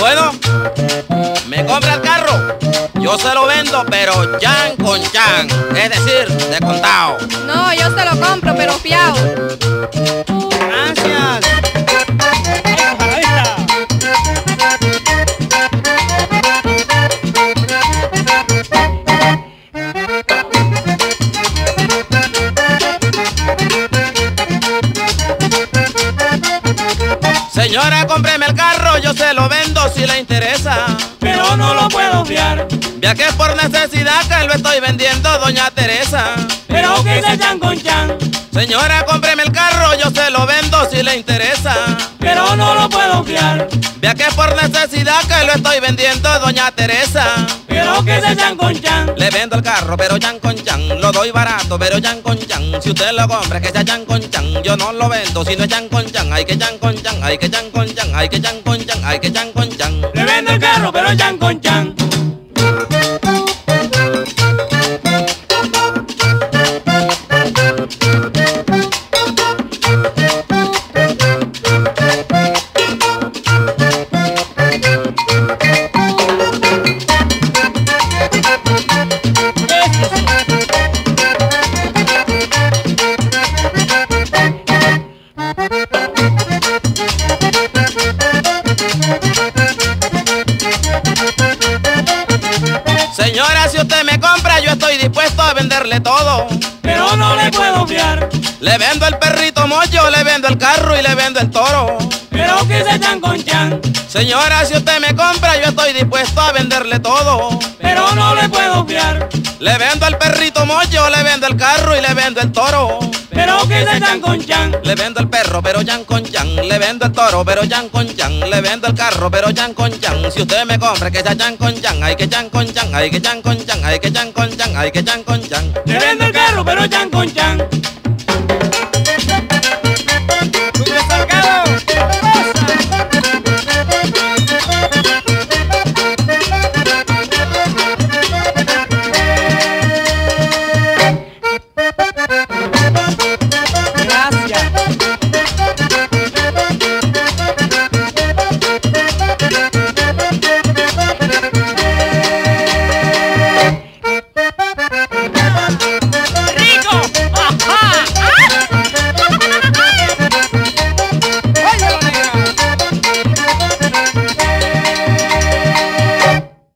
Bueno, me compra el carro, yo se lo vendo, pero chan con chan, es decir, de contado. No, yo se lo compro, pero fiao. Gracias. Señora, cómpreme el carro, yo se lo vendo si le interesa. Pero no lo puedo fiar. Vea que es por necesidad que lo estoy vendiendo, doña Teresa. Pero que se chan con chan. Señora, cómpreme el carro, yo se lo vendo si le interesa. Pero no lo puedo fiar. Vea que es por necesidad que lo estoy vendiendo, doña Teresa. Que se chan con chan. Le vendo el carro, pero chan con chan. Lo doy barato, pero chan con chan. Si usted lo compra, que sea chan con chan. Yo no lo vendo si no es chan con chan. Hay que chan con chan, hay que chan con chan, hay que chan con chan, hay que chan con chan. Le vendo el carro, pero chan con chan. Señora, si usted me compra, yo estoy dispuesto a venderle todo. Pero no le puedo fiar. Le vendo el perrito mocho, le vendo el carro y le vendo el toro. Pero que se chan con chan. Señora, si usted me compra, yo estoy dispuesto a venderle todo. Pero no le puedo fiar. Le vendo el perrito mocho, le vendo el carro y le vendo el toro. Pero que se chan con chan. Le vendo el perro, pero yan con chan. Le vendo el toro, pero yan con chan. Le vendo el carro, pero yan con chan. Si usted me compra, que sea yan con chan. Hay que yan con chan, hay que yan con chan, hay que yan con chan, hay que yan con chan. Le vendo el carro, pero chan con chan.